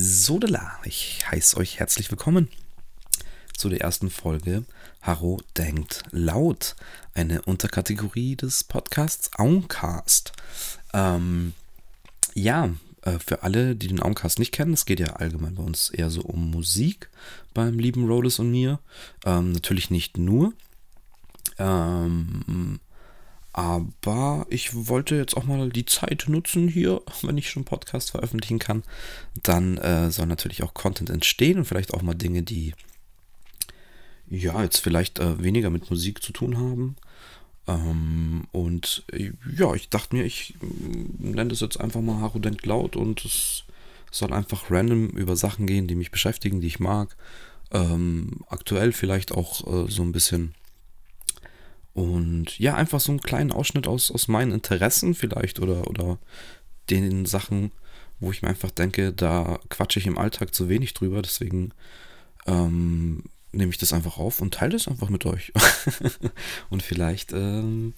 Sodela, ich heiße euch herzlich willkommen zu der ersten Folge Harro denkt laut, eine Unterkategorie des Podcasts Auncast. Ähm, ja, äh, für alle, die den Auncast nicht kennen, es geht ja allgemein bei uns eher so um Musik beim lieben Rollis und mir. Ähm, natürlich nicht nur. Ähm, aber ich wollte jetzt auch mal die Zeit nutzen hier, wenn ich schon Podcast veröffentlichen kann. Dann äh, soll natürlich auch Content entstehen und vielleicht auch mal Dinge, die ja jetzt vielleicht äh, weniger mit Musik zu tun haben. Ähm, und äh, ja, ich dachte mir, ich äh, nenne das jetzt einfach mal Haru denkt laut und es soll einfach random über Sachen gehen, die mich beschäftigen, die ich mag. Ähm, aktuell vielleicht auch äh, so ein bisschen und ja, einfach so einen kleinen Ausschnitt aus, aus meinen Interessen vielleicht oder, oder den Sachen, wo ich mir einfach denke, da quatsche ich im Alltag zu wenig drüber. Deswegen ähm, nehme ich das einfach auf und teile das einfach mit euch. und vielleicht, ähm,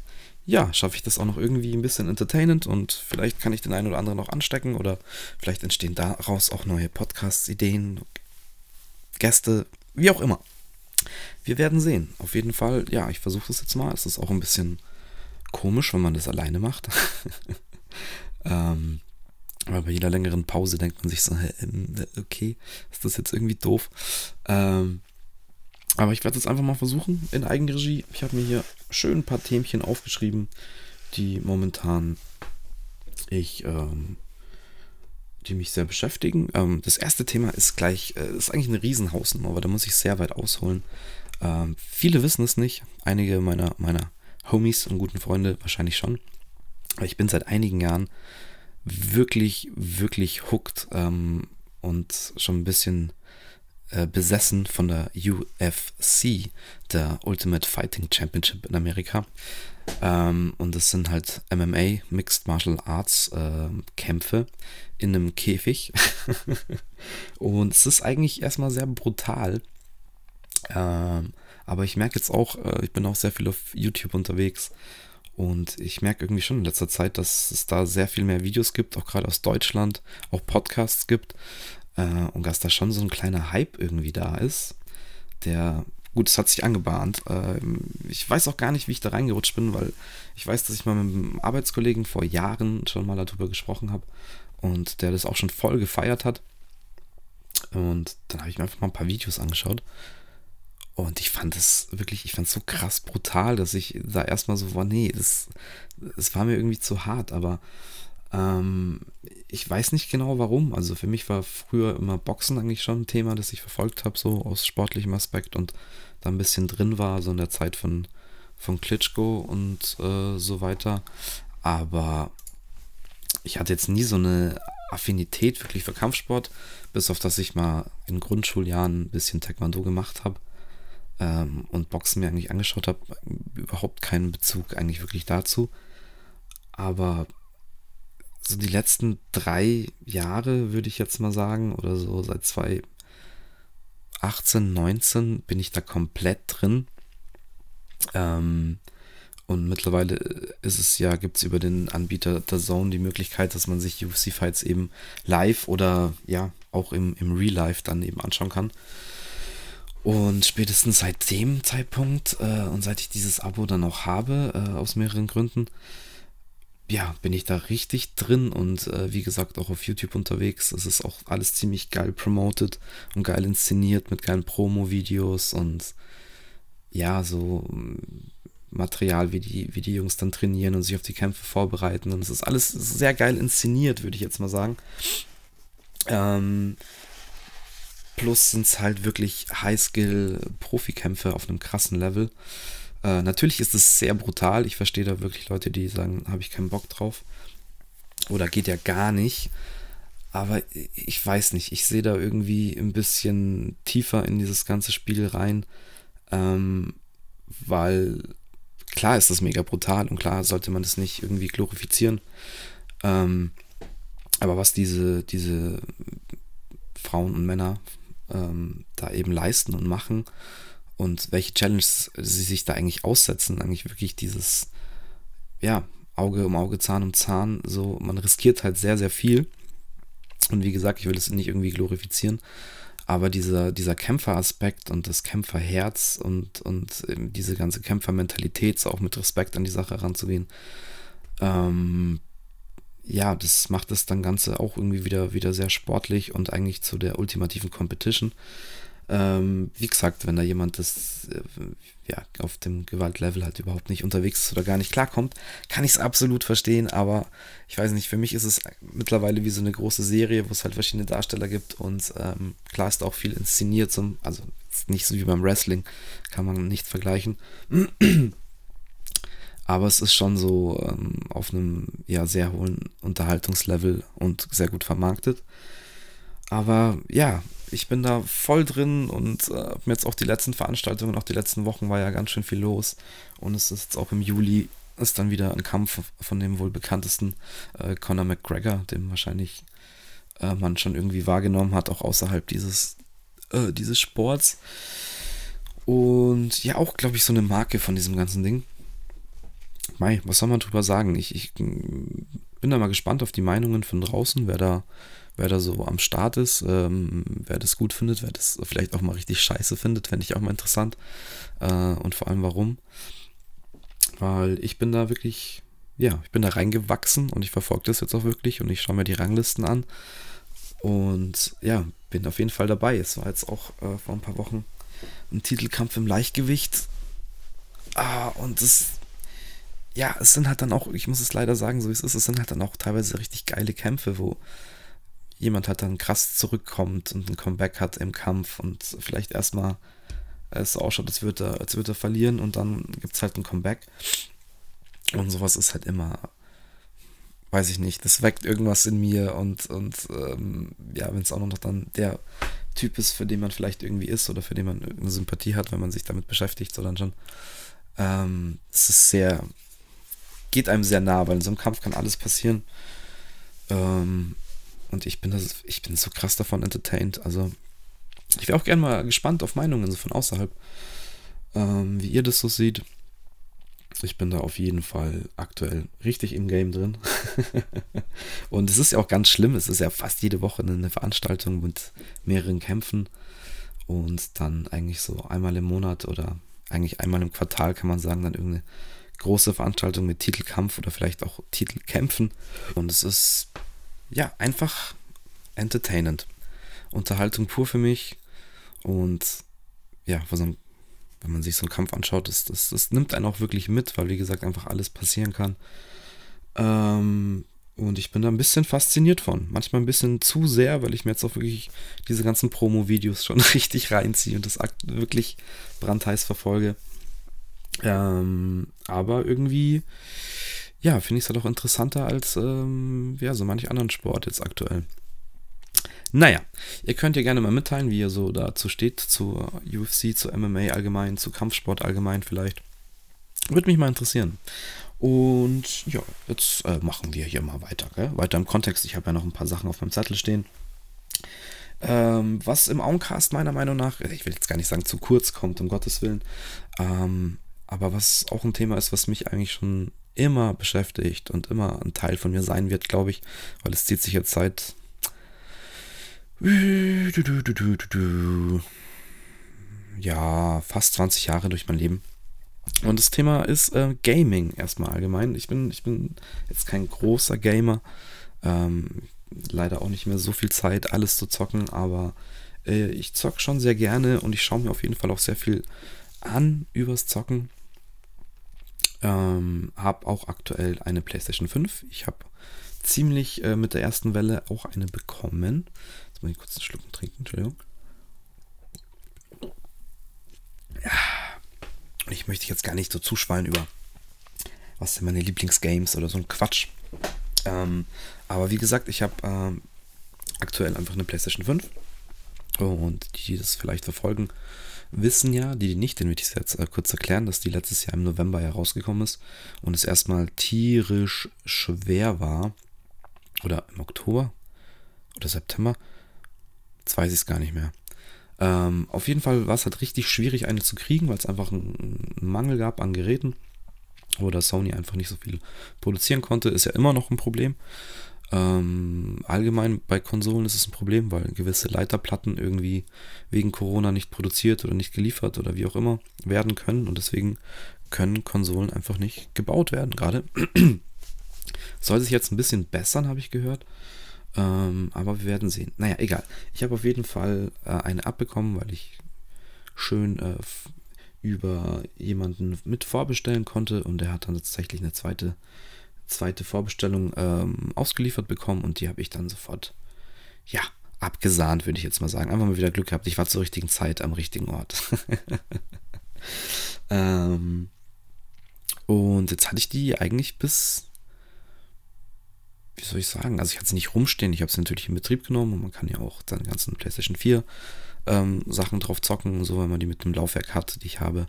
ja, schaffe ich das auch noch irgendwie ein bisschen entertainend und vielleicht kann ich den einen oder anderen noch anstecken oder vielleicht entstehen daraus auch neue Podcast-Ideen, Gäste, wie auch immer. Wir werden sehen. Auf jeden Fall, ja, ich versuche das jetzt mal. Es ist auch ein bisschen komisch, wenn man das alleine macht. ähm, aber bei jeder längeren Pause denkt man sich so, ähm, okay, ist das jetzt irgendwie doof? Ähm, aber ich werde es einfach mal versuchen in Eigenregie. Ich habe mir hier schön ein paar Themchen aufgeschrieben, die momentan ich ähm, die mich sehr beschäftigen. Ähm, das erste Thema ist gleich, äh, ist eigentlich eine Riesenhausnummer, aber da muss ich sehr weit ausholen. Ähm, viele wissen es nicht, einige meiner, meiner Homies und guten Freunde wahrscheinlich schon. Aber ich bin seit einigen Jahren wirklich, wirklich hooked ähm, und schon ein bisschen äh, besessen von der UFC, der Ultimate Fighting Championship in Amerika. Ähm, und das sind halt MMA, Mixed Martial Arts äh, Kämpfe in einem Käfig. und es ist eigentlich erstmal sehr brutal. Ähm, aber ich merke jetzt auch, äh, ich bin auch sehr viel auf YouTube unterwegs. Und ich merke irgendwie schon in letzter Zeit, dass es da sehr viel mehr Videos gibt, auch gerade aus Deutschland, auch Podcasts gibt. Äh, und dass da schon so ein kleiner Hype irgendwie da ist, der gut, es hat sich angebahnt. Ähm, ich weiß auch gar nicht, wie ich da reingerutscht bin, weil ich weiß, dass ich mal mit einem Arbeitskollegen vor Jahren schon mal darüber gesprochen habe und der das auch schon voll gefeiert hat. Und dann habe ich mir einfach mal ein paar Videos angeschaut. Und ich fand es wirklich, ich fand es so krass brutal, dass ich da erstmal so war, nee, das, das war mir irgendwie zu hart, aber ähm, ich weiß nicht genau warum. Also für mich war früher immer Boxen eigentlich schon ein Thema, das ich verfolgt habe, so aus sportlichem Aspekt und da ein bisschen drin war, so in der Zeit von, von Klitschko und äh, so weiter. Aber ich hatte jetzt nie so eine Affinität wirklich für Kampfsport, bis auf dass ich mal in Grundschuljahren ein bisschen Taekwondo gemacht habe ähm, und Boxen mir eigentlich angeschaut habe. Überhaupt keinen Bezug eigentlich wirklich dazu. Aber so die letzten drei Jahre, würde ich jetzt mal sagen, oder so seit 2018, 19 bin ich da komplett drin. Ähm, und mittlerweile ist es ja, gibt es über den Anbieter der Zone die Möglichkeit, dass man sich UFC-Fights eben live oder ja, auch im, im Real Life dann eben anschauen kann. Und spätestens seit dem Zeitpunkt äh, und seit ich dieses Abo dann auch habe, äh, aus mehreren Gründen, ja, bin ich da richtig drin und äh, wie gesagt auch auf YouTube unterwegs. Es ist auch alles ziemlich geil promoted und geil inszeniert mit geilen Promo-Videos und ja, so mm, Material, wie die, wie die Jungs dann trainieren und sich auf die Kämpfe vorbereiten. Und es ist alles sehr geil inszeniert, würde ich jetzt mal sagen. Ähm, plus sind es halt wirklich High-Skill-Profikämpfe auf einem krassen Level. Äh, natürlich ist es sehr brutal. Ich verstehe da wirklich Leute, die sagen, habe ich keinen Bock drauf. Oder geht ja gar nicht. Aber ich weiß nicht, ich sehe da irgendwie ein bisschen tiefer in dieses ganze Spiel rein. Ähm, weil klar ist das mega brutal und klar sollte man das nicht irgendwie glorifizieren. Ähm, aber was diese, diese Frauen und Männer ähm, da eben leisten und machen, und welche Challenges sie sich da eigentlich aussetzen. Eigentlich wirklich dieses, ja, Auge um Auge, Zahn um Zahn. So, man riskiert halt sehr, sehr viel. Und wie gesagt, ich will es nicht irgendwie glorifizieren, aber dieser, dieser Kämpferaspekt und das Kämpferherz und, und diese ganze Kämpfermentalität, auch mit Respekt an die Sache heranzugehen, ähm, ja, das macht das dann Ganze auch irgendwie wieder, wieder sehr sportlich und eigentlich zu der ultimativen Competition. Ähm, wie gesagt, wenn da jemand das äh, ja, auf dem Gewaltlevel halt überhaupt nicht unterwegs ist oder gar nicht klarkommt, kann ich es absolut verstehen, aber ich weiß nicht, für mich ist es mittlerweile wie so eine große Serie, wo es halt verschiedene Darsteller gibt und ähm, klar ist auch viel inszeniert, zum, also nicht so wie beim Wrestling, kann man nicht vergleichen. Aber es ist schon so ähm, auf einem ja, sehr hohen Unterhaltungslevel und sehr gut vermarktet. Aber ja, ich bin da voll drin und äh, mir jetzt auch die letzten Veranstaltungen, auch die letzten Wochen war ja ganz schön viel los. Und es ist jetzt auch im Juli ist dann wieder ein Kampf von dem wohl bekanntesten äh, Conor McGregor, dem wahrscheinlich äh, man schon irgendwie wahrgenommen hat, auch außerhalb dieses, äh, dieses Sports. Und ja, auch, glaube ich, so eine Marke von diesem ganzen Ding. Mei, was soll man drüber sagen? Ich, ich bin da mal gespannt auf die Meinungen von draußen, wer da wer da so am Start ist, ähm, wer das gut findet, wer das vielleicht auch mal richtig scheiße findet, fände ich auch mal interessant. Äh, und vor allem warum. Weil ich bin da wirklich, ja, ich bin da reingewachsen und ich verfolge das jetzt auch wirklich und ich schaue mir die Ranglisten an. Und ja, bin auf jeden Fall dabei. Es war jetzt auch äh, vor ein paar Wochen ein Titelkampf im Leichtgewicht. Ah, und das, ja, es sind halt dann auch, ich muss es leider sagen, so wie es ist, es sind halt dann auch teilweise richtig geile Kämpfe, wo jemand halt dann krass zurückkommt und ein Comeback hat im Kampf und vielleicht erstmal es ausschaut, als würde er, als er verlieren und dann gibt es halt ein Comeback. Und sowas ist halt immer, weiß ich nicht, das weckt irgendwas in mir und, und ähm, ja, wenn es auch noch dann der Typ ist, für den man vielleicht irgendwie ist oder für den man irgendeine Sympathie hat, wenn man sich damit beschäftigt, so dann schon. Ähm, es ist sehr, geht einem sehr nah, weil in so einem Kampf kann alles passieren. Ähm, und ich bin, das, ich bin so krass davon entertained. Also, ich wäre auch gerne mal gespannt auf Meinungen von außerhalb, ähm, wie ihr das so seht. Ich bin da auf jeden Fall aktuell richtig im Game drin. und es ist ja auch ganz schlimm. Es ist ja fast jede Woche eine Veranstaltung mit mehreren Kämpfen. Und dann eigentlich so einmal im Monat oder eigentlich einmal im Quartal kann man sagen, dann irgendeine große Veranstaltung mit Titelkampf oder vielleicht auch Titelkämpfen. Und es ist ja, einfach entertainend. Unterhaltung pur für mich. Und ja, wenn man sich so einen Kampf anschaut, das, das, das nimmt einen auch wirklich mit, weil wie gesagt einfach alles passieren kann. Ähm, und ich bin da ein bisschen fasziniert von. Manchmal ein bisschen zu sehr, weil ich mir jetzt auch wirklich diese ganzen Promo-Videos schon richtig reinziehe und das wirklich brandheiß verfolge. Ähm, aber irgendwie ja, finde ich es halt auch interessanter als ähm, ja, so manch anderen Sport jetzt aktuell. Naja, ihr könnt ja gerne mal mitteilen, wie ihr so dazu steht, zu UFC, zu MMA allgemein, zu Kampfsport allgemein vielleicht. Würde mich mal interessieren. Und ja, jetzt äh, machen wir hier mal weiter. Gell? Weiter im Kontext. Ich habe ja noch ein paar Sachen auf meinem Zettel stehen. Ähm, was im Auncast meiner Meinung nach, ich will jetzt gar nicht sagen zu kurz kommt, um Gottes Willen, ähm, aber was auch ein Thema ist, was mich eigentlich schon immer beschäftigt und immer ein Teil von mir sein wird, glaube ich, weil es zieht sich jetzt seit ja, fast 20 Jahre durch mein Leben. Und das Thema ist äh, Gaming erstmal allgemein. Ich bin, ich bin jetzt kein großer Gamer. Ähm, leider auch nicht mehr so viel Zeit, alles zu zocken, aber äh, ich zocke schon sehr gerne und ich schaue mir auf jeden Fall auch sehr viel an übers Zocken. Ähm, habe auch aktuell eine PlayStation 5. Ich habe ziemlich äh, mit der ersten Welle auch eine bekommen. Jetzt muss ich kurz einen Schluck trinken, Entschuldigung. Ja. Ich möchte jetzt gar nicht so zuschwallen über, was sind meine Lieblingsgames oder so ein Quatsch. Ähm, aber wie gesagt, ich habe ähm, aktuell einfach eine PlayStation 5. Und die das vielleicht verfolgen, wissen ja, die, die nicht, den will ich jetzt äh, kurz erklären, dass die letztes Jahr im November herausgekommen ist und es erstmal tierisch schwer war. Oder im Oktober oder September. Jetzt weiß ich es gar nicht mehr. Ähm, auf jeden Fall war es halt richtig schwierig, eine zu kriegen, weil es einfach einen Mangel gab an Geräten. Oder Sony einfach nicht so viel produzieren konnte, ist ja immer noch ein Problem. Ähm, allgemein bei Konsolen ist es ein Problem, weil gewisse Leiterplatten irgendwie wegen Corona nicht produziert oder nicht geliefert oder wie auch immer werden können und deswegen können Konsolen einfach nicht gebaut werden. Gerade soll sich jetzt ein bisschen bessern, habe ich gehört. Ähm, aber wir werden sehen. Naja, egal. Ich habe auf jeden Fall äh, eine abbekommen, weil ich schön äh, über jemanden mit vorbestellen konnte und der hat dann tatsächlich eine zweite zweite Vorbestellung ähm, ausgeliefert bekommen und die habe ich dann sofort, ja, abgesahnt, würde ich jetzt mal sagen. Einfach mal wieder Glück gehabt. Ich war zur richtigen Zeit am richtigen Ort. ähm, und jetzt hatte ich die eigentlich bis, wie soll ich sagen, also ich hatte sie nicht rumstehen, ich habe sie natürlich in Betrieb genommen und man kann ja auch dann ganzen PlayStation 4 ähm, Sachen drauf zocken, so wenn man die mit dem Laufwerk hat, die ich habe.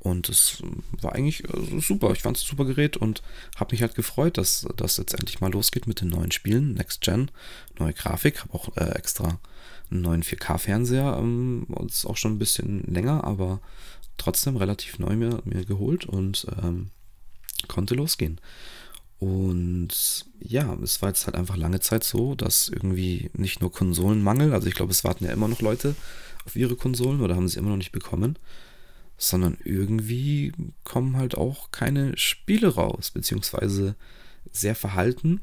Und es war eigentlich äh, super. Ich fand es ein super Gerät und habe mich halt gefreut, dass das jetzt endlich mal losgeht mit den neuen Spielen. Next Gen, neue Grafik, habe auch äh, extra einen neuen 4K-Fernseher. Ähm, ist auch schon ein bisschen länger, aber trotzdem relativ neu mir, mir geholt und ähm, konnte losgehen. Und ja, es war jetzt halt einfach lange Zeit so, dass irgendwie nicht nur Konsolenmangel, also ich glaube, es warten ja immer noch Leute auf ihre Konsolen oder haben sie immer noch nicht bekommen sondern irgendwie kommen halt auch keine Spiele raus, beziehungsweise sehr verhalten.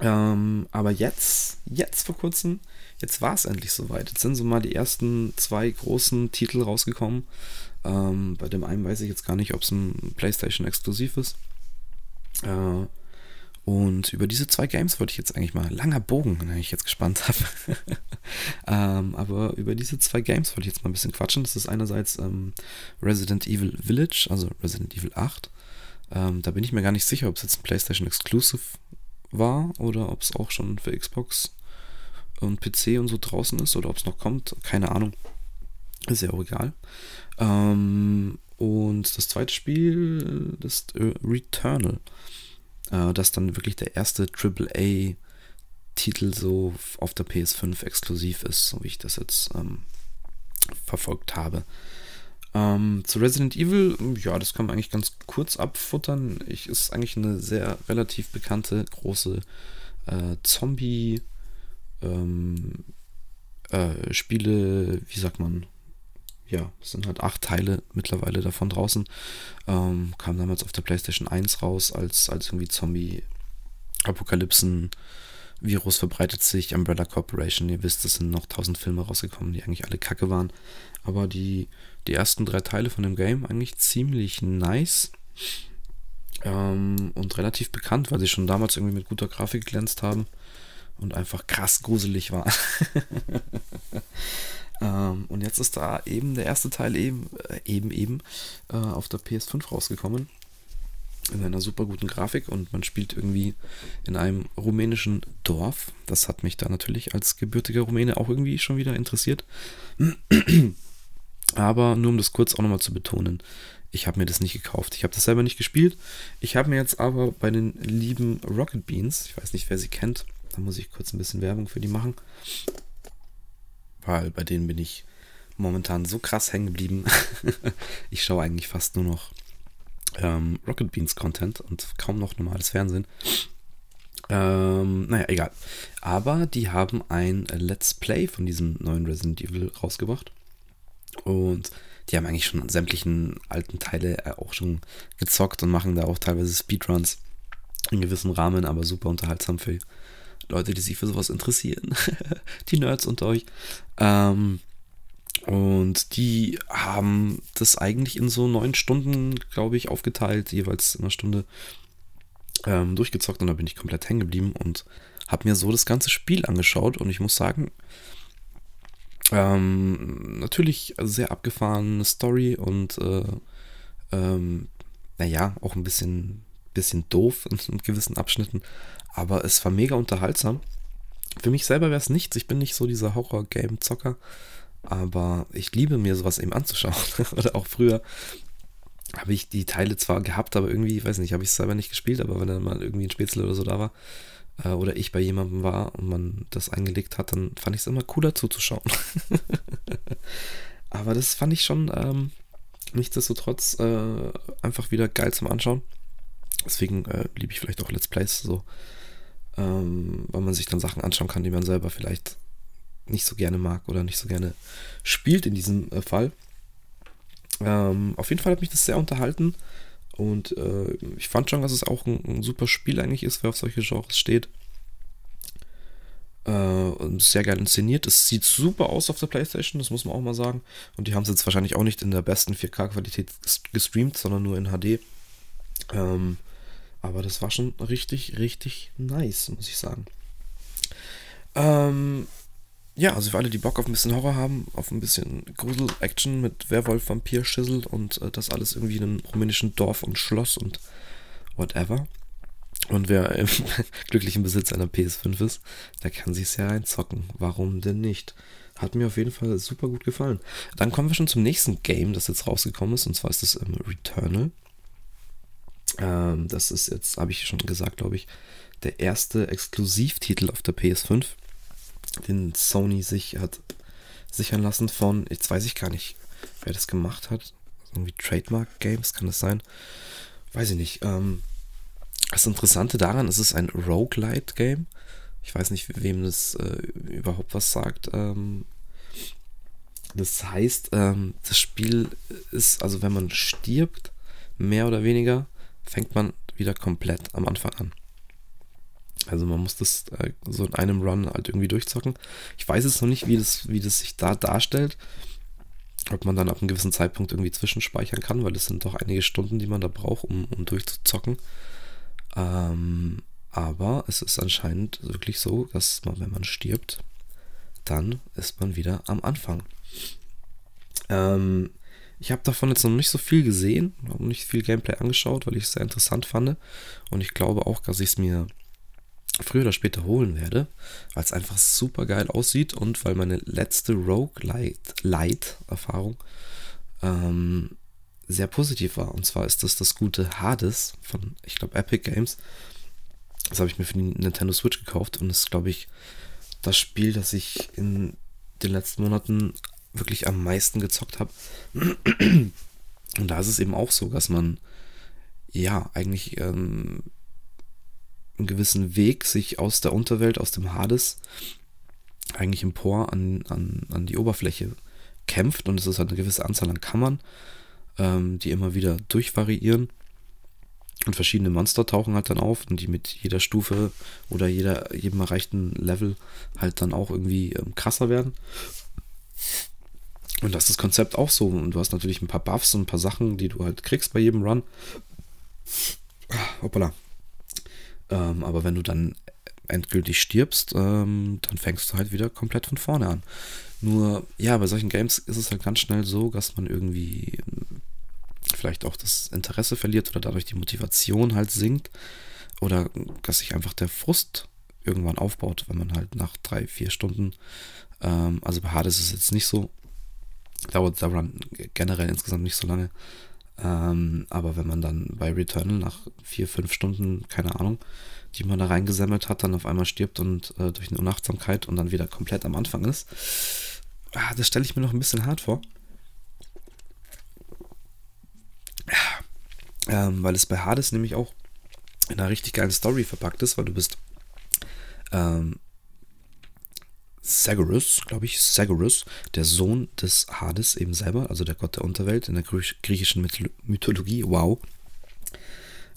Ähm, aber jetzt, jetzt vor kurzem, jetzt war es endlich soweit. Jetzt sind so mal die ersten zwei großen Titel rausgekommen. Ähm, bei dem einen weiß ich jetzt gar nicht, ob es ein PlayStation-Exklusiv ist. Äh, und über diese zwei Games wollte ich jetzt eigentlich mal, langer Bogen, wenn ich jetzt gespannt habe. ähm, aber über diese zwei Games wollte ich jetzt mal ein bisschen quatschen. Das ist einerseits ähm, Resident Evil Village, also Resident Evil 8. Ähm, da bin ich mir gar nicht sicher, ob es jetzt ein PlayStation Exclusive war oder ob es auch schon für Xbox und PC und so draußen ist oder ob es noch kommt. Keine Ahnung. Ist ja auch egal. Ähm, und das zweite Spiel, ist äh, Returnal äh, das dann wirklich der erste AAA-Titel so auf der PS5 exklusiv ist, so wie ich das jetzt ähm, verfolgt habe. Ähm, zu Resident Evil, ja, das kann man eigentlich ganz kurz abfuttern. Ich ist eigentlich eine sehr relativ bekannte große äh, Zombie ähm, äh, Spiele, wie sagt man, ja, es sind halt acht Teile mittlerweile davon draußen. Ähm, kam damals auf der PlayStation 1 raus, als, als irgendwie Zombie-Apokalypsen. Virus verbreitet sich, Umbrella Corporation, ihr wisst, es sind noch tausend Filme rausgekommen, die eigentlich alle kacke waren. Aber die, die ersten drei Teile von dem Game eigentlich ziemlich nice. Ähm, und relativ bekannt, weil sie schon damals irgendwie mit guter Grafik glänzt haben und einfach krass gruselig war. Ähm, und jetzt ist da eben der erste Teil eben, äh, eben, eben äh, auf der PS5 rausgekommen. In einer super guten Grafik und man spielt irgendwie in einem rumänischen Dorf. Das hat mich da natürlich als gebürtiger Rumäne auch irgendwie schon wieder interessiert. Aber nur um das kurz auch nochmal zu betonen, ich habe mir das nicht gekauft. Ich habe das selber nicht gespielt. Ich habe mir jetzt aber bei den lieben Rocket Beans, ich weiß nicht, wer sie kennt, da muss ich kurz ein bisschen Werbung für die machen weil bei denen bin ich momentan so krass hängen geblieben. ich schaue eigentlich fast nur noch ähm, Rocket Beans Content und kaum noch normales Fernsehen. Ähm, naja, egal. Aber die haben ein Let's Play von diesem neuen Resident Evil rausgebracht. Und die haben eigentlich schon sämtlichen alten Teile äh, auch schon gezockt und machen da auch teilweise Speedruns in gewissem Rahmen, aber super unterhaltsam für Leute, die sich für sowas interessieren. die Nerds unter euch. Ähm, und die haben das eigentlich in so neun Stunden, glaube ich, aufgeteilt, jeweils in einer Stunde ähm, durchgezockt. Und da bin ich komplett hängen geblieben und habe mir so das ganze Spiel angeschaut. Und ich muss sagen, ähm, natürlich sehr abgefahrene Story und äh, ähm, naja, auch ein bisschen, bisschen doof in, in gewissen Abschnitten. Aber es war mega unterhaltsam. Für mich selber wäre es nichts. Ich bin nicht so dieser Horror-Game-Zocker. Aber ich liebe mir sowas eben anzuschauen. Oder auch früher habe ich die Teile zwar gehabt, aber irgendwie, ich weiß nicht, habe ich es selber nicht gespielt, aber wenn dann mal irgendwie ein Spätzle oder so da war, äh, oder ich bei jemandem war und man das eingelegt hat, dann fand ich es immer cooler zuzuschauen. aber das fand ich schon ähm, nichtsdestotrotz äh, einfach wieder geil zum Anschauen. Deswegen äh, liebe ich vielleicht auch Let's Plays so ähm, weil man sich dann Sachen anschauen kann, die man selber vielleicht nicht so gerne mag oder nicht so gerne spielt in diesem äh, Fall. Ähm, auf jeden Fall hat mich das sehr unterhalten und äh, ich fand schon, dass es auch ein, ein, super Spiel eigentlich ist, wer auf solche Genres steht. Äh, sehr geil inszeniert. Es sieht super aus auf der Playstation, das muss man auch mal sagen. Und die haben es jetzt wahrscheinlich auch nicht in der besten 4K-Qualität gestreamt, sondern nur in HD. Ähm, aber das war schon richtig, richtig nice, muss ich sagen. Ähm, ja, also für alle, die Bock auf ein bisschen Horror haben, auf ein bisschen Grusel-Action mit Werwolf, Vampir, Schissel und äh, das alles irgendwie in einem rumänischen Dorf und Schloss und whatever. Und wer im glücklichen Besitz einer PS5 ist, der kann sich ja reinzocken. Warum denn nicht? Hat mir auf jeden Fall super gut gefallen. Dann kommen wir schon zum nächsten Game, das jetzt rausgekommen ist, und zwar ist das ähm, Returnal. Ähm, das ist jetzt, habe ich schon gesagt, glaube ich, der erste Exklusivtitel auf der PS5, den Sony sich hat sichern lassen von, jetzt weiß ich gar nicht, wer das gemacht hat. Irgendwie Trademark Games, kann das sein? Weiß ich nicht. Ähm, das Interessante daran ist, es ist ein Roguelite-Game. Ich weiß nicht, wem das äh, überhaupt was sagt. Ähm, das heißt, ähm, das Spiel ist, also wenn man stirbt, mehr oder weniger, fängt man wieder komplett am Anfang an. Also man muss das äh, so in einem Run halt irgendwie durchzocken. Ich weiß jetzt noch nicht, wie das, wie das sich da darstellt. Ob man dann ab einem gewissen Zeitpunkt irgendwie zwischenspeichern kann, weil es sind doch einige Stunden, die man da braucht, um, um durchzuzocken. Ähm, aber es ist anscheinend wirklich so, dass man, wenn man stirbt, dann ist man wieder am Anfang. Ähm, ich habe davon jetzt noch nicht so viel gesehen, habe nicht viel Gameplay angeschaut, weil ich es sehr interessant fand. Und ich glaube auch, dass ich es mir früher oder später holen werde, weil es einfach super geil aussieht und weil meine letzte Rogue-Light-Erfahrung ähm, sehr positiv war. Und zwar ist das das gute Hades von, ich glaube, Epic Games. Das habe ich mir für die Nintendo Switch gekauft und ist, glaube ich, das Spiel, das ich in den letzten Monaten wirklich am meisten gezockt habe. Und da ist es eben auch so, dass man ja eigentlich ähm, einen gewissen Weg sich aus der Unterwelt, aus dem Hades, eigentlich empor an, an, an die Oberfläche kämpft. Und es ist halt eine gewisse Anzahl an Kammern ähm, die immer wieder durchvariieren. Und verschiedene Monster tauchen halt dann auf und die mit jeder Stufe oder jeder, jedem erreichten Level halt dann auch irgendwie ähm, krasser werden. Und das ist das Konzept auch so. Und du hast natürlich ein paar Buffs und ein paar Sachen, die du halt kriegst bei jedem Run. Hoppala. Ähm, aber wenn du dann endgültig stirbst, ähm, dann fängst du halt wieder komplett von vorne an. Nur, ja, bei solchen Games ist es halt ganz schnell so, dass man irgendwie vielleicht auch das Interesse verliert oder dadurch die Motivation halt sinkt oder dass sich einfach der Frust irgendwann aufbaut, wenn man halt nach drei, vier Stunden, ähm, also bei Hades ist es jetzt nicht so, dauert der Run generell insgesamt nicht so lange, ähm, aber wenn man dann bei Returnal nach vier, fünf Stunden, keine Ahnung, die man da reingesammelt hat, dann auf einmal stirbt und äh, durch eine Unachtsamkeit und dann wieder komplett am Anfang ist, ah, das stelle ich mir noch ein bisschen hart vor. Ähm, weil es bei Hades nämlich auch in einer richtig geilen Story verpackt ist, weil du bist ähm, Sagurus, glaube ich, Sagurus, der Sohn des Hades eben selber, also der Gott der Unterwelt in der griechischen Mythologie, wow.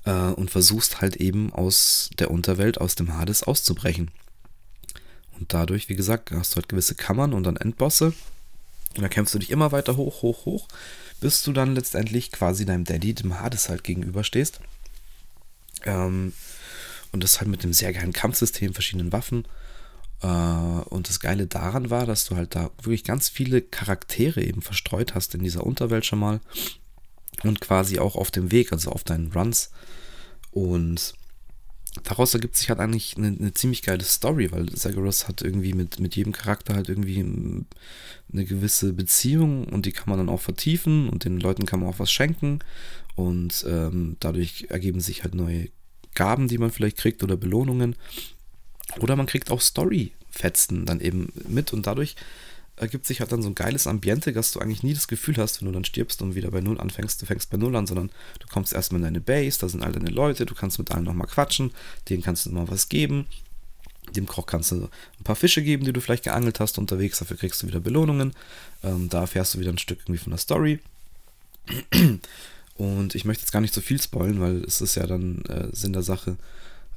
Äh, und versuchst halt eben aus der Unterwelt, aus dem Hades auszubrechen. Und dadurch, wie gesagt, hast du halt gewisse Kammern und dann Endbosse. Und da kämpfst du dich immer weiter hoch, hoch, hoch bis du dann letztendlich quasi deinem Daddy, dem Hades halt gegenüberstehst. Ähm, und das halt mit einem sehr geilen Kampfsystem, verschiedenen Waffen. Äh, und das Geile daran war, dass du halt da wirklich ganz viele Charaktere eben verstreut hast in dieser Unterwelt schon mal. Und quasi auch auf dem Weg, also auf deinen Runs. Und daraus ergibt sich halt eigentlich eine, eine, ziemlich geile Story, weil Zagreus hat irgendwie mit, mit jedem Charakter halt irgendwie eine gewisse Beziehung und die kann man dann auch vertiefen und den Leuten kann man auch was schenken und ähm, dadurch ergeben sich halt neue Gaben, die man vielleicht kriegt oder Belohnungen. Oder man kriegt auch Story-Fetzen dann eben mit und dadurch ergibt sich halt dann so ein geiles Ambiente, dass du eigentlich nie das Gefühl hast, wenn du dann stirbst und wieder bei Null anfängst, du fängst bei Null an, sondern du kommst erstmal in deine Base, da sind all deine Leute, du kannst mit allen nochmal quatschen, denen kannst du mal was geben Dem Koch kannst du ein paar Fische geben, die du vielleicht geangelt hast unterwegs. Dafür kriegst du wieder Belohnungen. Ähm, da erfährst du wieder ein Stück irgendwie von der Story. Und ich möchte jetzt gar nicht so viel spoilen, weil es ist ja dann äh, Sinn der Sache,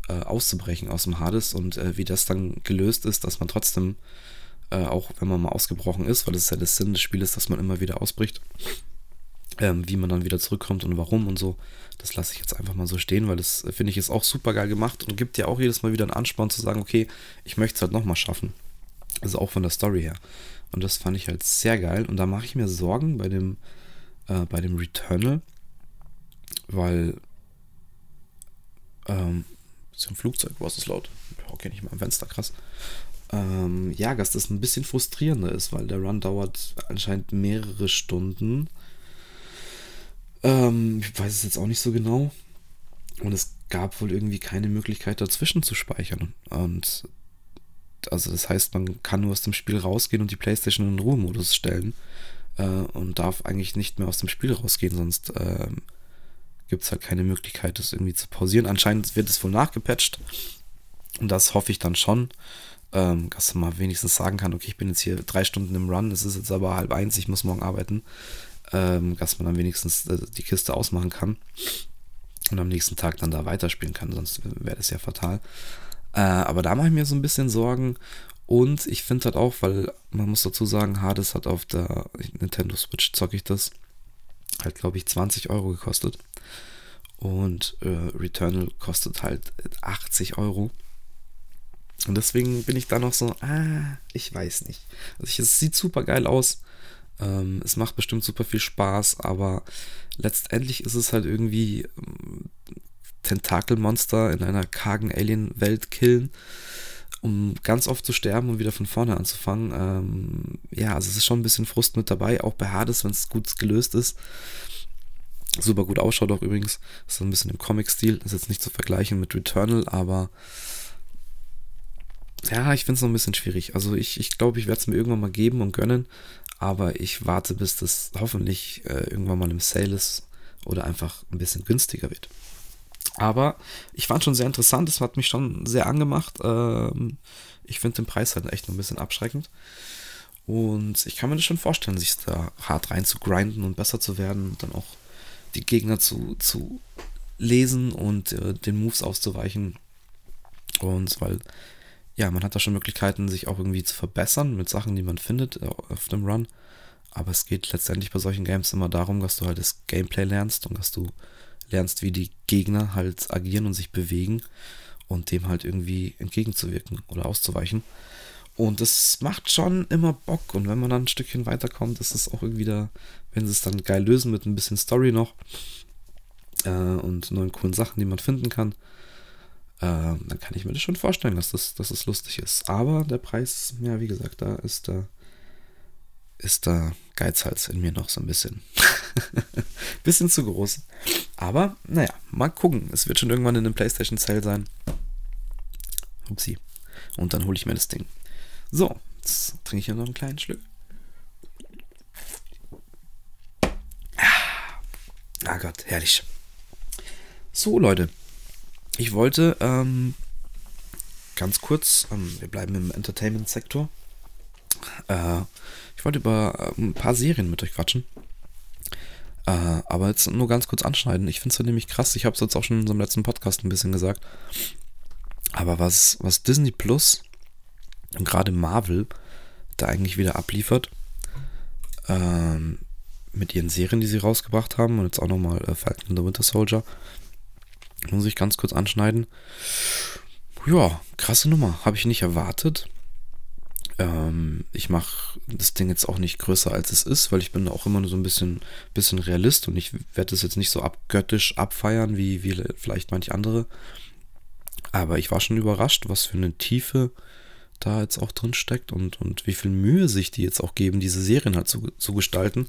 äh, auszubrechen aus dem Hades und äh, wie das dann gelöst ist, dass man trotzdem, äh, auch wenn man mal ausgebrochen ist, weil es ja das Sinn des Spiels, dass man immer wieder ausbricht, ähm, wie man dann wieder zurückkommt und warum und so. Das lasse ich jetzt einfach mal so stehen, weil das äh, finde ich ist auch super geil gemacht und gibt ja auch jedes Mal wieder einen Ansporn zu sagen, okay, ich möchte es halt nochmal schaffen. Also auch von der Story her. Und das fand ich halt sehr geil. Und da mache ich mir Sorgen bei dem, äh, bei dem Returnal, weil ähm, ein Flugzeug, was ist laut? Okay, nicht mal am Fenster, krass. Ähm, ja, dass das ein bisschen frustrierender ist, weil der Run dauert anscheinend mehrere Stunden. Ähm, ich weiß es jetzt auch nicht so genau. Und es gab wohl irgendwie keine Möglichkeit dazwischen zu speichern. Und also das heißt, man kann nur aus dem Spiel rausgehen und die PlayStation in den Ruhemodus stellen äh, und darf eigentlich nicht mehr aus dem Spiel rausgehen, sonst äh, gibt es halt keine Möglichkeit, das irgendwie zu pausieren. Anscheinend wird es wohl nachgepatcht und das hoffe ich dann schon, ähm, dass man mal wenigstens sagen kann, okay, ich bin jetzt hier drei Stunden im Run, es ist jetzt aber halb eins, ich muss morgen arbeiten ähm, dass man dann wenigstens äh, die Kiste ausmachen kann und am nächsten Tag dann da weiterspielen kann, sonst wäre das ja fatal. Äh, aber da mache ich mir so ein bisschen Sorgen und ich finde halt auch, weil man muss dazu sagen, Hades hat auf der Nintendo Switch, zocke ich das, halt glaube ich 20 Euro gekostet und äh, Returnal kostet halt 80 Euro. Und deswegen bin ich da noch so, ah, ich weiß nicht. Also ich, es sieht super geil aus. Ähm, es macht bestimmt super viel Spaß, aber letztendlich ist es halt irgendwie ähm, Tentakelmonster in einer kargen Alien-Welt killen, um ganz oft zu sterben und wieder von vorne anzufangen. Ähm, ja, also es ist schon ein bisschen Frust mit dabei, auch bei Hades, wenn es gut gelöst ist. Super gut ausschaut auch übrigens. ist so ein bisschen im Comic-Stil. Ist jetzt nicht zu vergleichen mit Returnal, aber ja, ich finde es noch ein bisschen schwierig. Also ich, ich glaube, ich werde es mir irgendwann mal geben und gönnen aber ich warte, bis das hoffentlich äh, irgendwann mal im Sale ist oder einfach ein bisschen günstiger wird. Aber ich fand schon sehr interessant, es hat mich schon sehr angemacht. Ähm, ich finde den Preis halt echt ein bisschen abschreckend. Und ich kann mir das schon vorstellen, sich da hart rein zu grinden und besser zu werden und dann auch die Gegner zu, zu lesen und äh, den Moves auszuweichen. Und weil ja, man hat da schon Möglichkeiten, sich auch irgendwie zu verbessern mit Sachen, die man findet äh, auf dem Run. Aber es geht letztendlich bei solchen Games immer darum, dass du halt das Gameplay lernst und dass du lernst, wie die Gegner halt agieren und sich bewegen und dem halt irgendwie entgegenzuwirken oder auszuweichen. Und es macht schon immer Bock. Und wenn man dann ein Stückchen weiterkommt, ist es auch irgendwie da, wenn sie es dann geil lösen mit ein bisschen Story noch äh, und neuen coolen Sachen, die man finden kann, ähm, dann kann ich mir das schon vorstellen, dass das, dass das lustig ist. Aber der Preis, ja, wie gesagt, da ist da ist da Geizhals in mir noch so ein bisschen. bisschen zu groß. Aber, naja, mal gucken. Es wird schon irgendwann in einem PlayStation Sale sein. Upsi. Und dann hole ich mir das Ding. So, jetzt trinke ich hier noch einen kleinen Schluck. Ah, ah Gott, herrlich. So, Leute, ich wollte ähm, ganz kurz, ähm, wir bleiben im Entertainment-Sektor. Äh, wollte über äh, ein paar Serien mit euch quatschen. Äh, aber jetzt nur ganz kurz anschneiden. Ich finde es nämlich krass. Ich habe es jetzt auch schon in unserem letzten Podcast ein bisschen gesagt. Aber was, was Disney Plus und gerade Marvel da eigentlich wieder abliefert, ähm, mit ihren Serien, die sie rausgebracht haben und jetzt auch nochmal äh, Falcon and the Winter Soldier, muss ich ganz kurz anschneiden. Ja, krasse Nummer. Habe ich nicht erwartet. Ähm, ich mache das Ding jetzt auch nicht größer als es ist, weil ich bin auch immer nur so ein bisschen, bisschen Realist und ich werde das jetzt nicht so abgöttisch abfeiern wie, wie vielleicht manche andere. Aber ich war schon überrascht, was für eine Tiefe da jetzt auch drin steckt und, und wie viel Mühe sich die jetzt auch geben, diese Serien halt zu, zu gestalten.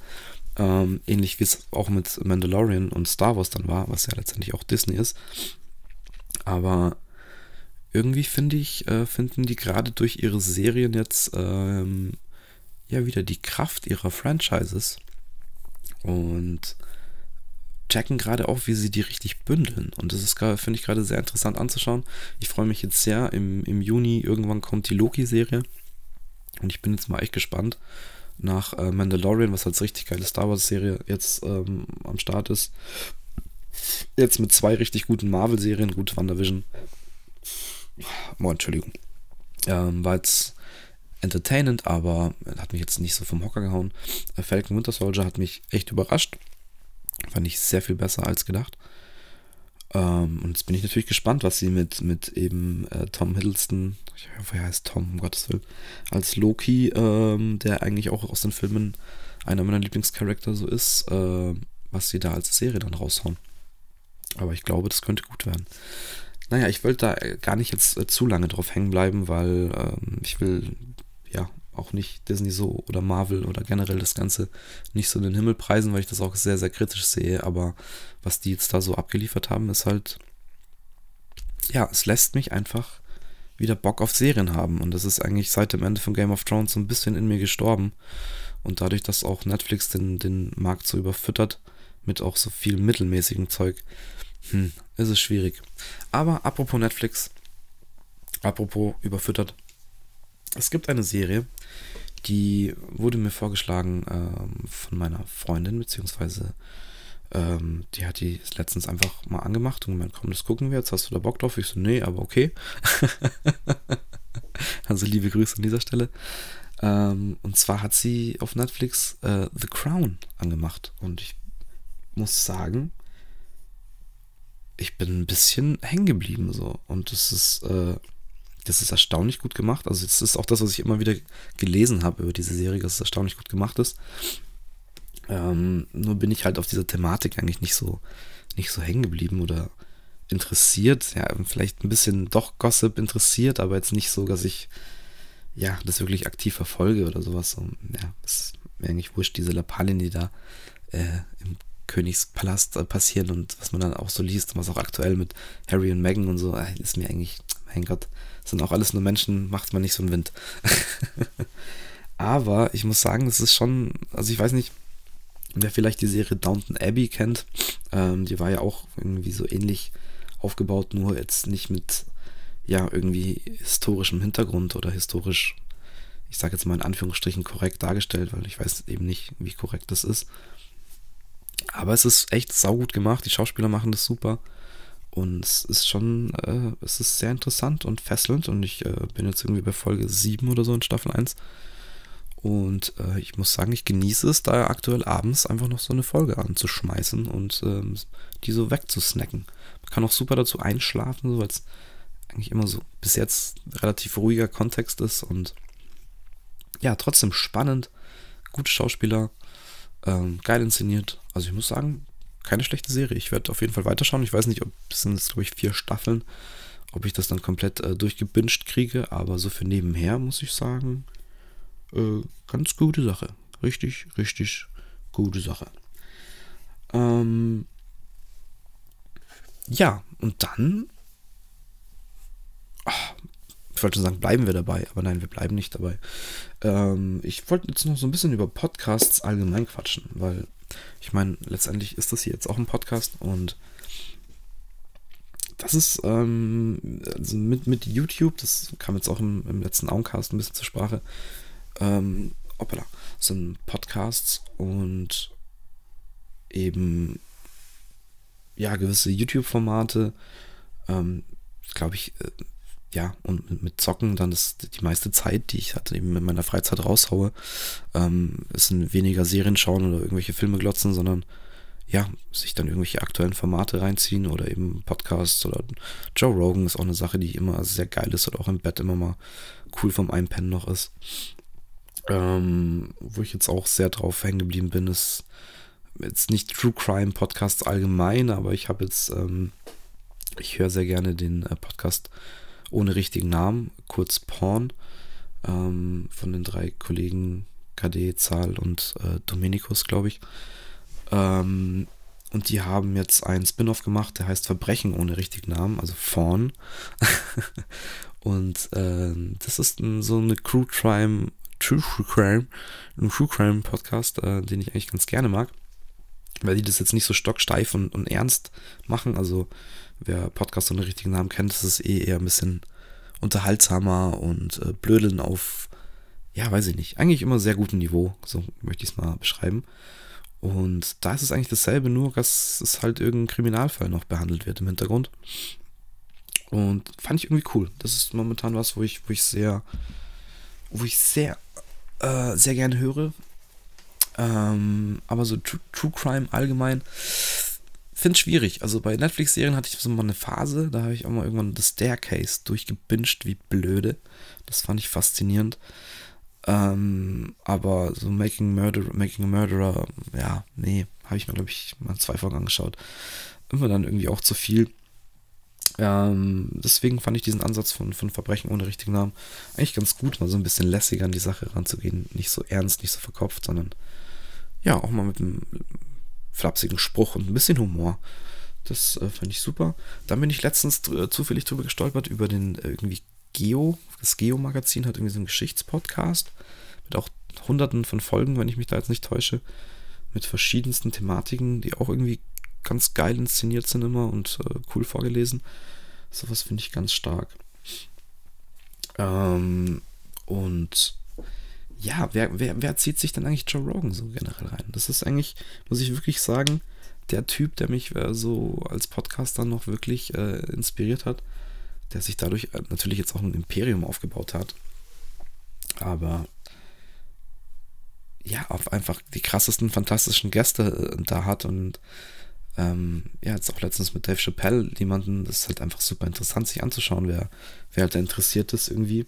Ähm, ähnlich wie es auch mit Mandalorian und Star Wars dann war, was ja letztendlich auch Disney ist. Aber irgendwie finde ich, äh, finden die gerade durch ihre Serien jetzt ähm, ja wieder die Kraft ihrer Franchises. Und checken gerade auch, wie sie die richtig bündeln. Und das ist, finde ich, gerade sehr interessant anzuschauen. Ich freue mich jetzt sehr. Im, Im Juni irgendwann kommt die Loki-Serie. Und ich bin jetzt mal echt gespannt nach äh, Mandalorian, was als richtig geile Star Wars-Serie jetzt ähm, am Start ist. Jetzt mit zwei richtig guten Marvel-Serien, gut, WandaVision. Oh, Entschuldigung. Ähm, war jetzt entertainend, aber hat mich jetzt nicht so vom Hocker gehauen. Äh, Falcon Winter Soldier hat mich echt überrascht. Fand ich sehr viel besser als gedacht. Ähm, und jetzt bin ich natürlich gespannt, was sie mit, mit eben äh, Tom Hiddleston, ich hoffe, er heißt Tom, um Gottes Willen, als Loki, ähm, der eigentlich auch aus den Filmen einer meiner Lieblingscharakter so ist, äh, was sie da als Serie dann raushauen. Aber ich glaube, das könnte gut werden. Naja, ich wollte da gar nicht jetzt äh, zu lange drauf hängen bleiben, weil ähm, ich will ja auch nicht Disney so oder Marvel oder generell das Ganze nicht so in den Himmel preisen, weil ich das auch sehr, sehr kritisch sehe. Aber was die jetzt da so abgeliefert haben, ist halt, ja, es lässt mich einfach wieder Bock auf Serien haben. Und das ist eigentlich seit dem Ende von Game of Thrones so ein bisschen in mir gestorben. Und dadurch, dass auch Netflix den, den Markt so überfüttert mit auch so viel mittelmäßigem Zeug, hm, ist es schwierig. Aber apropos Netflix, apropos überfüttert, es gibt eine Serie, die wurde mir vorgeschlagen ähm, von meiner Freundin, beziehungsweise ähm, die hat die letztens einfach mal angemacht und gemeint, komm, das gucken wir jetzt, hast du da Bock drauf? Ich so, nee, aber okay. also liebe Grüße an dieser Stelle. Ähm, und zwar hat sie auf Netflix äh, The Crown angemacht und ich muss sagen, ich bin ein bisschen hängen geblieben so und es ist äh, das ist erstaunlich gut gemacht. Also das ist auch das, was ich immer wieder gelesen habe über diese Serie, dass es erstaunlich gut gemacht ist. Ähm, nur bin ich halt auf dieser Thematik eigentlich nicht so, nicht so hängen geblieben oder interessiert. Ja, vielleicht ein bisschen doch Gossip interessiert, aber jetzt nicht so, dass ich ja, das wirklich aktiv verfolge oder sowas. Und, ja, das ist mir eigentlich wurscht, diese Lappalien, die da äh, im Königspalast äh, passieren und was man dann auch so liest, was auch aktuell mit Harry und Meghan und so, äh, ist mir eigentlich, mein Gott, sind auch alles nur Menschen, macht man nicht so einen Wind. Aber ich muss sagen, es ist schon, also ich weiß nicht, wer vielleicht die Serie Downton Abbey kennt, ähm, die war ja auch irgendwie so ähnlich aufgebaut, nur jetzt nicht mit, ja, irgendwie historischem Hintergrund oder historisch, ich sage jetzt mal in Anführungsstrichen korrekt dargestellt, weil ich weiß eben nicht, wie korrekt das ist. Aber es ist echt saugut gemacht, die Schauspieler machen das super. Und es ist schon, äh, es ist sehr interessant und fesselnd. Und ich äh, bin jetzt irgendwie bei Folge 7 oder so in Staffel 1. Und äh, ich muss sagen, ich genieße es, da aktuell abends einfach noch so eine Folge anzuschmeißen und ähm, die so wegzusnacken. Man kann auch super dazu einschlafen, so, weil es eigentlich immer so bis jetzt relativ ruhiger Kontext ist und ja, trotzdem spannend, gute Schauspieler, ähm, geil inszeniert. Also ich muss sagen, keine schlechte Serie. Ich werde auf jeden Fall weiterschauen. Ich weiß nicht, ob es sind jetzt, glaube ich, vier Staffeln, ob ich das dann komplett äh, durchgebinged kriege, aber so für nebenher muss ich sagen, äh, ganz gute Sache. Richtig, richtig gute Sache. Ähm, ja, und dann. Oh, ich wollte schon sagen, bleiben wir dabei, aber nein, wir bleiben nicht dabei. Ähm, ich wollte jetzt noch so ein bisschen über Podcasts allgemein quatschen, weil ich meine, letztendlich ist das hier jetzt auch ein Podcast und das ist ähm, also mit, mit YouTube, das kam jetzt auch im, im letzten Augencast ein bisschen zur Sprache, ähm, hoppala, sind Podcasts und eben ja gewisse YouTube-Formate, ähm, glaube ich, äh, ja, und mit, Zocken dann ist die meiste Zeit, die ich hatte, eben in meiner Freizeit raushaue, ähm, es sind weniger Serien schauen oder irgendwelche Filme glotzen, sondern ja, sich dann irgendwelche aktuellen Formate reinziehen oder eben Podcasts oder Joe Rogan ist auch eine Sache, die immer sehr geil ist oder auch im Bett immer mal cool vom Einpennen noch ist. Ähm, wo ich jetzt auch sehr drauf hängen geblieben bin, ist jetzt nicht True Crime Podcasts allgemein, aber ich habe jetzt, ähm, ich höre sehr gerne den äh, Podcast ohne richtigen Namen, kurz Porn, ähm, von den drei Kollegen KD, Zahl und äh, Dominikus, glaube ich. Ähm, und die haben jetzt einen Spin-off gemacht, der heißt Verbrechen ohne richtigen Namen, also Porn. und äh, das ist ein, so eine Crew Crime, True Crime, ein True Crime Podcast, äh, den ich eigentlich ganz gerne mag. weil die das jetzt nicht so stocksteif und, und ernst machen. Also wer Podcast den richtigen Namen kennt, ist eh eher ein bisschen unterhaltsamer und äh, blödeln auf, ja, weiß ich nicht, eigentlich immer sehr gutem Niveau, so möchte ich es mal beschreiben. Und da ist es eigentlich dasselbe, nur dass es halt irgendein Kriminalfall noch behandelt wird im Hintergrund. Und fand ich irgendwie cool. Das ist momentan was, wo ich, wo ich sehr, wo ich sehr, äh, sehr gerne höre. Ähm, aber so True, True Crime allgemein finde ich schwierig. Also bei Netflix-Serien hatte ich so mal eine Phase, da habe ich auch mal irgendwann The Staircase durchgebinged, wie blöde. Das fand ich faszinierend. Ähm, aber so Making, Murder, Making a Murderer, ja, nee, habe ich mir, glaube ich, mal zwei Folgen angeschaut. Immer dann irgendwie auch zu viel. Ähm, deswegen fand ich diesen Ansatz von, von Verbrechen ohne richtigen Namen eigentlich ganz gut, mal so ein bisschen lässiger an die Sache ranzugehen. Nicht so ernst, nicht so verkopft, sondern ja, auch mal mit einem flapsigen Spruch und ein bisschen Humor. Das äh, fand ich super. Dann bin ich letztens äh, zufällig drüber gestolpert, über den äh, irgendwie Geo. Das Geo-Magazin hat irgendwie so einen Geschichtspodcast mit auch hunderten von Folgen, wenn ich mich da jetzt nicht täusche, mit verschiedensten Thematiken, die auch irgendwie ganz geil inszeniert sind immer und äh, cool vorgelesen. Sowas finde ich ganz stark. Ähm, und ja, wer, wer, wer zieht sich denn eigentlich Joe Rogan so generell rein? Das ist eigentlich, muss ich wirklich sagen, der Typ, der mich äh, so als Podcaster noch wirklich äh, inspiriert hat, der sich dadurch äh, natürlich jetzt auch ein Imperium aufgebaut hat. Aber ja, auf einfach die krassesten, fantastischen Gäste äh, da hat und ähm, ja, jetzt auch letztens mit Dave Chappelle jemanden, das ist halt einfach super interessant, sich anzuschauen, wer, wer halt da interessiert ist irgendwie.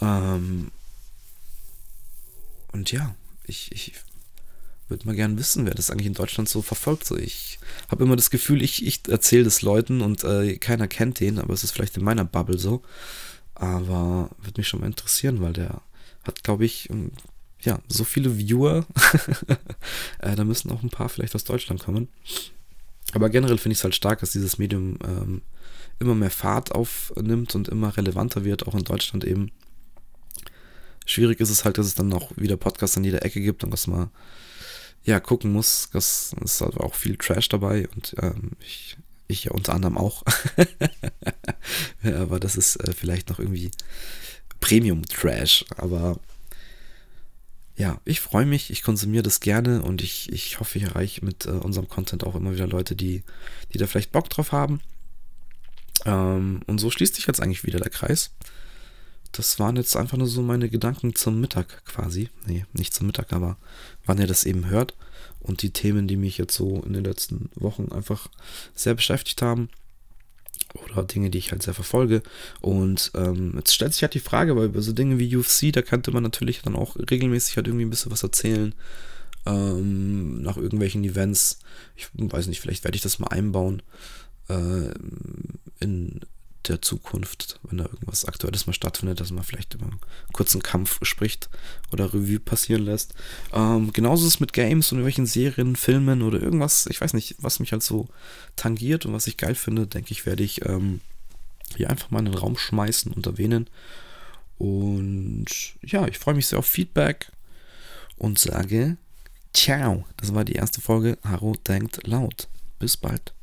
Ähm, und ja, ich, ich würde mal gern wissen, wer das eigentlich in Deutschland so verfolgt. So, ich habe immer das Gefühl, ich, ich erzähle das Leuten und äh, keiner kennt den, aber es ist vielleicht in meiner Bubble so. Aber würde mich schon mal interessieren, weil der hat, glaube ich, ja, so viele Viewer. äh, da müssen auch ein paar vielleicht aus Deutschland kommen. Aber generell finde ich es halt stark, dass dieses Medium ähm, immer mehr Fahrt aufnimmt und immer relevanter wird, auch in Deutschland eben. Schwierig ist es halt, dass es dann auch wieder Podcasts an jeder Ecke gibt und dass man ja gucken muss. Das ist halt auch viel Trash dabei und ähm, ich, ich ja unter anderem auch. ja, aber das ist äh, vielleicht noch irgendwie Premium-Trash. Aber ja, ich freue mich, ich konsumiere das gerne und ich, ich hoffe, ich erreiche mit äh, unserem Content auch immer wieder Leute, die, die da vielleicht Bock drauf haben. Ähm, und so schließt sich jetzt eigentlich wieder der Kreis das waren jetzt einfach nur so meine Gedanken zum Mittag quasi. Nee, nicht zum Mittag, aber wann ihr das eben hört. Und die Themen, die mich jetzt so in den letzten Wochen einfach sehr beschäftigt haben. Oder Dinge, die ich halt sehr verfolge. Und ähm, jetzt stellt sich halt die Frage, weil über so Dinge wie UFC, da könnte man natürlich dann auch regelmäßig halt irgendwie ein bisschen was erzählen. Ähm, nach irgendwelchen Events. Ich weiß nicht, vielleicht werde ich das mal einbauen. Äh, in der Zukunft, wenn da irgendwas Aktuelles mal stattfindet, dass man vielleicht über einen kurzen Kampf spricht oder Revue passieren lässt. Ähm, genauso ist es mit Games und irgendwelchen Serien, Filmen oder irgendwas, ich weiß nicht, was mich halt so tangiert und was ich geil finde, denke ich, werde ich ähm, hier einfach mal in den Raum schmeißen und erwähnen. Und ja, ich freue mich sehr auf Feedback und sage Ciao. Das war die erste Folge. Haro denkt laut. Bis bald.